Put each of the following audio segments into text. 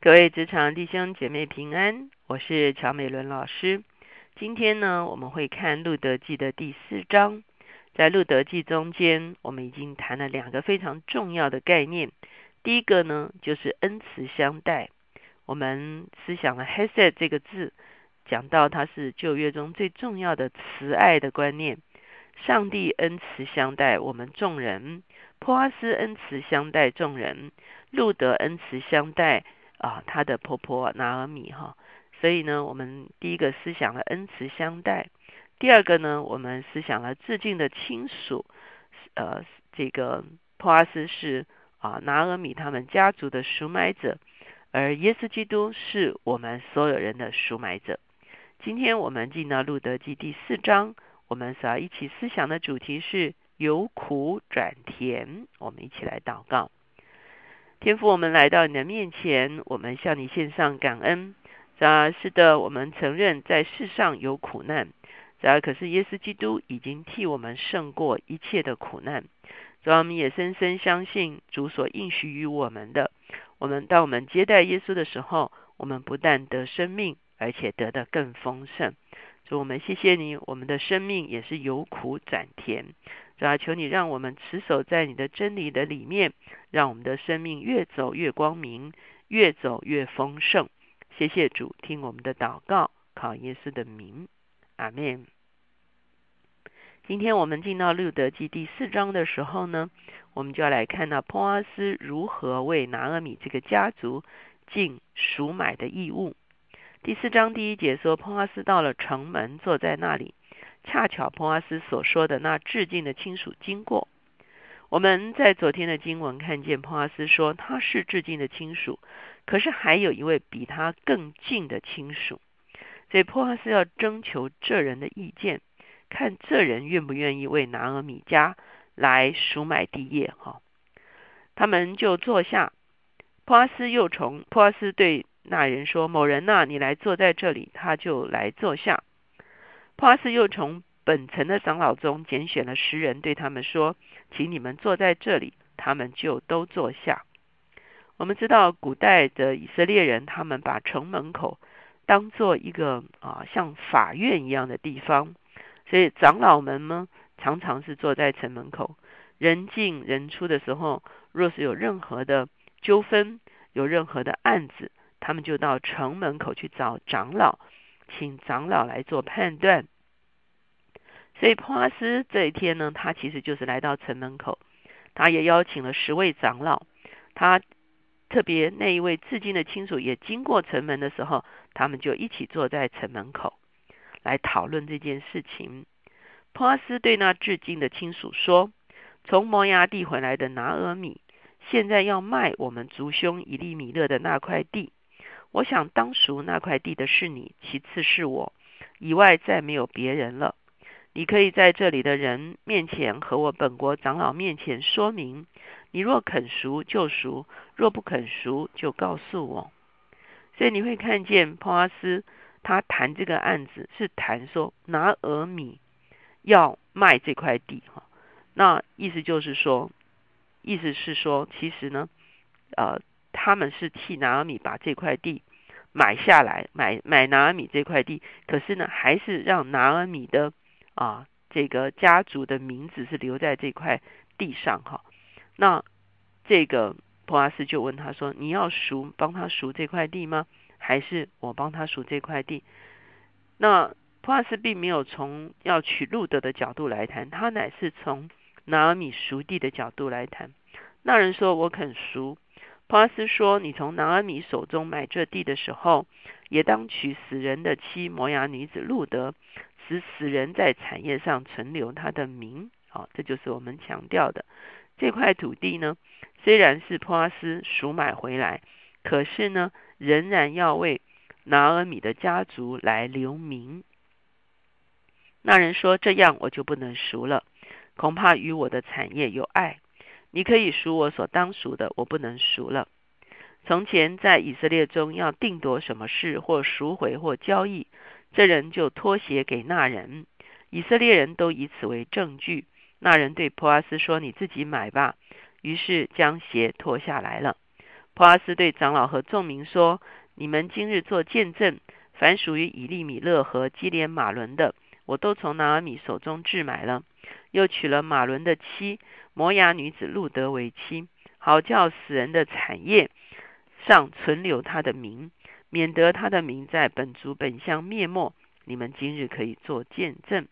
各位职场弟兄姐妹平安，我是乔美伦老师。今天呢，我们会看路德记的第四章。在路德记中间，我们已经谈了两个非常重要的概念。第一个呢，就是恩慈相待。我们思想了 “hesed” 这个字，讲到它是旧约中最重要的慈爱的观念。上帝恩慈相待我们众人，波阿斯恩慈相待众人，路德恩慈相待。啊，他的婆婆拿尔米哈，所以呢，我们第一个思想了恩慈相待，第二个呢，我们思想了致敬的亲属，呃，这个托阿斯是啊拿尔米他们家族的赎买者，而耶稣基督是我们所有人的赎买者。今天我们进到路德记第四章，我们所要一起思想的主题是由苦转甜，我们一起来祷告。天父，我们来到你的面前，我们向你献上感恩。啊，是的，我们承认在世上有苦难，啊，可是耶稣基督已经替我们胜过一切的苦难。主，我们也深深相信主所应许于我们的。我们当我们接待耶稣的时候，我们不但得生命，而且得的更丰盛。主，我们谢谢你，我们的生命也是由苦转甜。主啊，求你让我们持守在你的真理的里面，让我们的生命越走越光明，越走越丰盛。谢谢主，听我们的祷告，靠耶稣的名，阿门。今天我们进到路德记第四章的时候呢，我们就要来看到波阿斯如何为拿阿米这个家族尽赎买的义务。第四章第一节说，波阿斯到了城门，坐在那里。恰巧波阿斯所说的那致敬的亲属经过，我们在昨天的经文看见波阿斯说他是致敬的亲属，可是还有一位比他更近的亲属，所以波阿斯要征求这人的意见，看这人愿不愿意为拿尔米家来赎买地业。哈，他们就坐下，波阿斯又从波阿斯对那人说：“某人呐，你来坐在这里。”他就来坐下。普阿斯又从本城的长老中拣选了十人，对他们说：“请你们坐在这里。”他们就都坐下。我们知道，古代的以色列人，他们把城门口当做一个啊像法院一样的地方，所以长老们呢，常常是坐在城门口。人进人出的时候，若是有任何的纠纷，有任何的案子，他们就到城门口去找长老。请长老来做判断，所以普阿斯这一天呢，他其实就是来到城门口，他也邀请了十位长老，他特别那一位至今的亲属也经过城门的时候，他们就一起坐在城门口来讨论这件事情。普阿斯对那至今的亲属说：“从摩崖地回来的拿尔米，现在要卖我们族兄以利米勒的那块地。”我想当赎那块地的是你，其次是我，以外再没有别人了。你可以在这里的人面前和我本国长老面前说明。你若肯赎就赎，若不肯赎就告诉我。所以你会看见普阿斯他谈这个案子是谈说拿俄米要卖这块地哈，那意思就是说，意思是说其实呢，呃。他们是替拿阿米把这块地买下来，买买拿阿米这块地，可是呢，还是让拿阿米的啊这个家族的名字是留在这块地上哈。那这个普阿斯就问他说：“你要赎帮他赎这块地吗？还是我帮他赎这块地？”那普阿斯并没有从要取路德的角度来谈，他乃是从拿阿米赎地的角度来谈。那人说：“我肯赎。”普阿斯说：“你从拿阿米手中买这地的时候，也当娶死人的妻摩崖女子路德，使死人在产业上存留他的名。好，这就是我们强调的这块土地呢。虽然是普阿斯赎买回来，可是呢，仍然要为拿阿米的家族来留名。那人说：这样我就不能赎了，恐怕与我的产业有碍。”你可以赎我所当赎的，我不能赎了。从前在以色列中要定夺什么事，或赎回，或交易，这人就脱鞋给那人。以色列人都以此为证据。那人对普阿斯说：“你自己买吧。”于是将鞋脱下来了。波阿斯对长老和众民说：“你们今日做见证，凡属于以利米勒和基连马伦的，我都从拿尔米手中置买了，又娶了马伦的妻摩崖女子路德为妻，好叫死人的产业上存留他的名，免得他的名在本族本乡灭没。你们今日可以做见证。”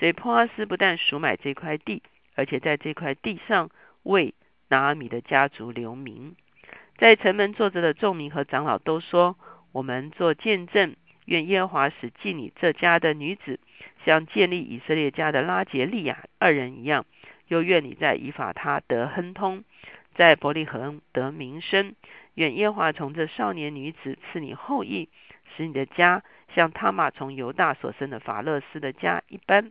所以波阿斯不但赎买这块地，而且在这块地上为拿阿米的家族留名。在城门坐着的众民和长老都说：“我们做见证，愿耶和华使祭你这家的女子，像建立以色列家的拉杰利亚二人一样；又愿你在以法他得亨通，在伯利恒得名声。愿耶和华从这少年女子赐你后裔，使你的家像他玛从犹大所生的法勒斯的家一般。”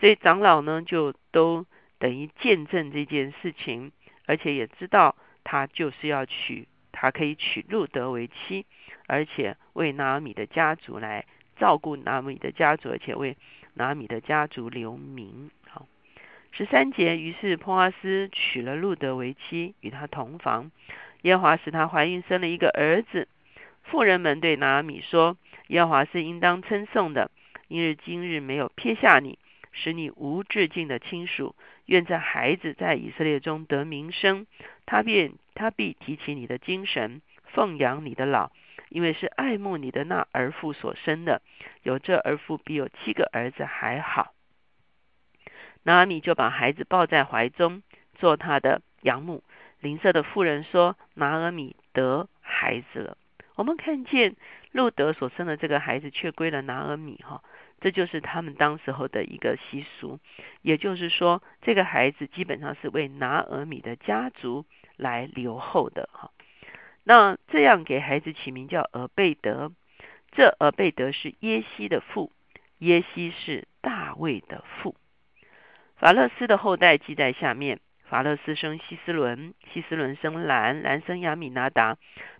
所以长老呢，就都等于见证这件事情，而且也知道他就是要娶，他可以娶路德为妻，而且为拿米的家族来照顾拿米的家族，而且为拿米的家族留名。好，十三节，于是波阿斯娶了路德为妻，与他同房。耶和华使他怀孕，生了一个儿子。妇人们对拿米说：“耶和华是应当称颂的，因日今日没有撇下你。”使你无至尽的亲属，愿这孩子在以色列中得名声。他便他必提起你的精神，奉养你的老，因为是爱慕你的那儿妇所生的。有这儿妇比有七个儿子还好。拿阿米就把孩子抱在怀中，做他的养母。邻舍的妇人说：“拿阿米得孩子了。”我们看见路德所生的这个孩子，却归了拿阿米。哈。这就是他们当时候的一个习俗，也就是说，这个孩子基本上是为拿尔米的家族来留后的哈。那这样给孩子起名叫俄贝德，这俄贝德是耶西的父，耶西是大卫的父。法勒斯的后代记在下面：法勒斯生希斯伦，希斯伦生兰，兰生亚米拿达，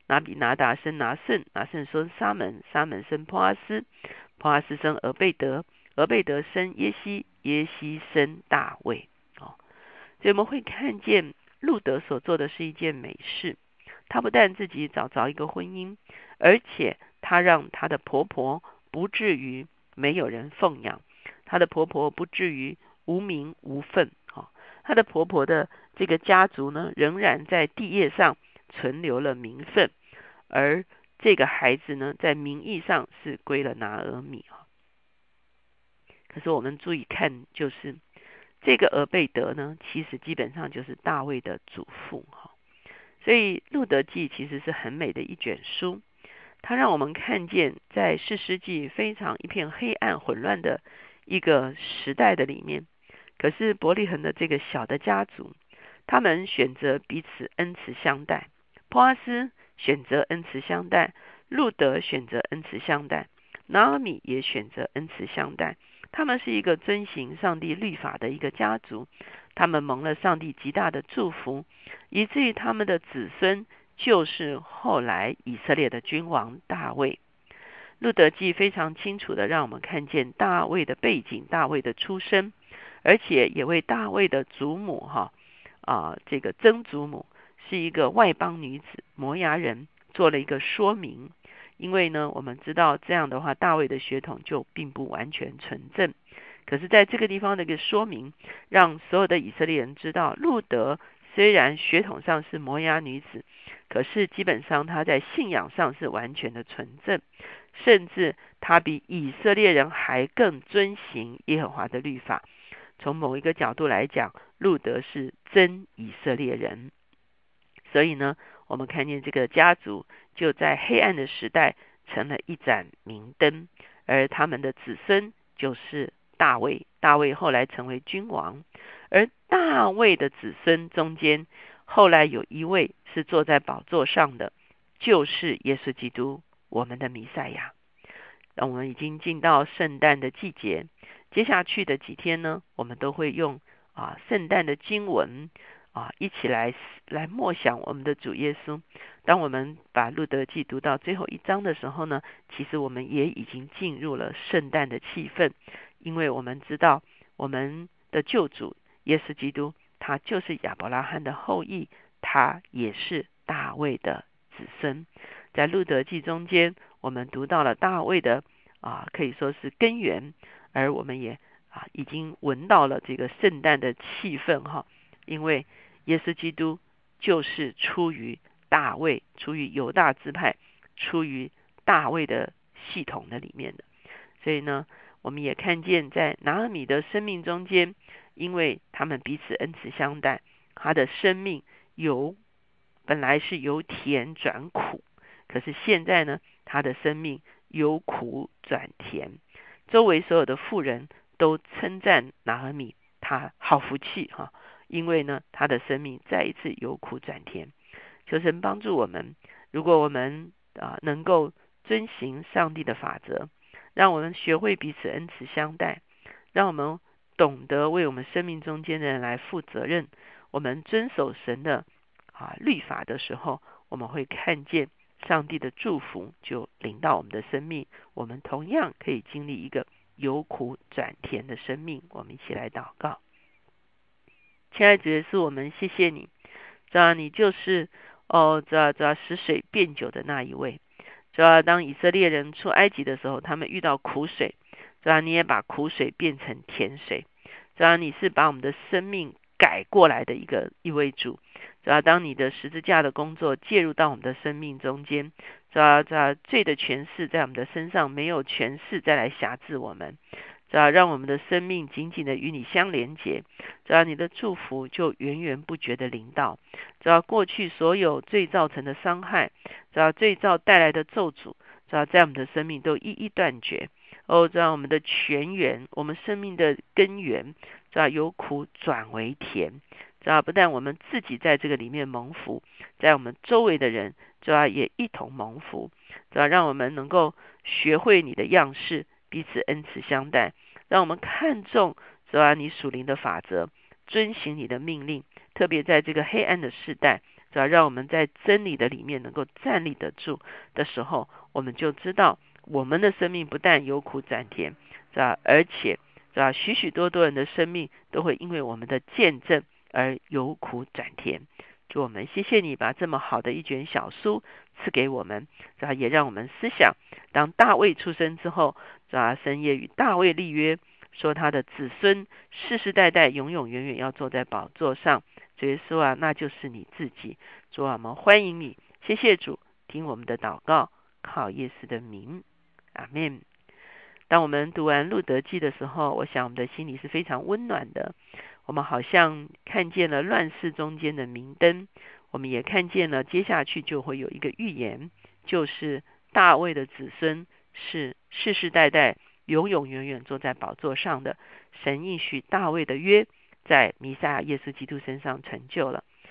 拿比拿达生拿圣，拿圣生沙门，沙门生波阿斯。波阿斯生俄贝德，俄贝德生耶西，耶西生大卫。哦，所以我们会看见路德所做的是一件美事。她不但自己找着一个婚姻，而且她让她的婆婆不至于没有人奉养，她的婆婆不至于无名无份。哦，她的婆婆的这个家族呢，仍然在地业上存留了名分，而。这个孩子呢，在名义上是归了拿尔米啊。可是我们注意看，就是这个俄贝德呢，其实基本上就是大卫的祖父哈。所以《路德记》其实是很美的一卷书，它让我们看见，在四世纪非常一片黑暗混乱的一个时代的里面，可是伯利恒的这个小的家族，他们选择彼此恩慈相待。波阿斯。选择恩慈相待，路德选择恩慈相待，拿阿米也选择恩慈相待。他们是一个遵行上帝律法的一个家族，他们蒙了上帝极大的祝福，以至于他们的子孙就是后来以色列的君王大卫。路德记非常清楚的让我们看见大卫的背景，大卫的出身，而且也为大卫的祖母哈啊这个曾祖母。是一个外邦女子摩崖人做了一个说明，因为呢，我们知道这样的话，大卫的血统就并不完全纯正。可是，在这个地方的一个说明，让所有的以色列人知道，路德虽然血统上是摩崖女子，可是基本上他在信仰上是完全的纯正，甚至他比以色列人还更遵行耶和华的律法。从某一个角度来讲，路德是真以色列人。所以呢，我们看见这个家族就在黑暗的时代成了一盏明灯，而他们的子孙就是大卫。大卫后来成为君王，而大卫的子孙中间，后来有一位是坐在宝座上的，就是耶稣基督，我们的弥赛亚。那我们已经进到圣诞的季节，接下去的几天呢，我们都会用啊圣诞的经文。啊，一起来来默想我们的主耶稣。当我们把路德记读到最后一章的时候呢，其实我们也已经进入了圣诞的气氛，因为我们知道我们的救主耶稣基督，他就是亚伯拉罕的后裔，他也是大卫的子孙。在路德记中间，我们读到了大卫的啊，可以说是根源，而我们也啊已经闻到了这个圣诞的气氛哈，因为耶稣基督就是出于大卫，出于犹大支派，出于大卫的系统的里面的，所以呢，我们也看见在拿尔米的生命中间，因为他们彼此恩慈相待，他的生命由本来是由甜转苦。可是现在呢，他的生命由苦转甜，周围所有的富人都称赞拿尔米，他好福气哈，因为呢，他的生命再一次由苦转甜。求神帮助我们，如果我们啊能够遵行上帝的法则，让我们学会彼此恩慈相待，让我们懂得为我们生命中间的人来负责任，我们遵守神的啊律法的时候，我们会看见。上帝的祝福就临到我们的生命，我们同样可以经历一个由苦转甜的生命。我们一起来祷告，亲爱的主耶稣，我们谢谢你，主啊，你就是哦，主啊，主啊，使水变酒的那一位。主要，当以色列人出埃及的时候，他们遇到苦水，主要，你也把苦水变成甜水。主要，你是把我们的生命改过来的一个一位主。主要当你的十字架的工作介入到我们的生命中间，主要主要罪的权势在我们的身上没有权势再来辖制我们，主要让我们的生命紧紧的与你相连接，主要你的祝福就源源不绝的临到，主要过去所有罪造成的伤害，主要罪造带来的咒诅，主要在我们的生命都一一断绝，哦，主要我们的泉源，我们生命的根源，主要由苦转为甜。主要不但我们自己在这个里面蒙福，在我们周围的人，主要也一同蒙福。主要让我们能够学会你的样式，彼此恩慈相待，让我们看重主要你属灵的法则，遵行你的命令。特别在这个黑暗的时代，主要让我们在真理的里面能够站立得住的时候，我们就知道我们的生命不但有苦转甜，是吧？而且是吧？许许多多人的生命都会因为我们的见证。而由苦转甜，主我们谢谢你把这么好的一卷小书赐给我们，是吧？也让我们思想，当大卫出生之后，是吧？神也与大卫立约，说他的子孙世世代代永永远远要坐在宝座上。耶稣啊，那就是你自己。主啊，我们欢迎你，谢谢主，听我们的祷告，靠耶稣的名，阿门。当我们读完路德记的时候，我想我们的心里是非常温暖的。我们好像看见了乱世中间的明灯，我们也看见了接下去就会有一个预言，就是大卫的子孙是世世代代永永远远坐在宝座上的。神应许大卫的约在弥赛亚耶稣基督身上成就了。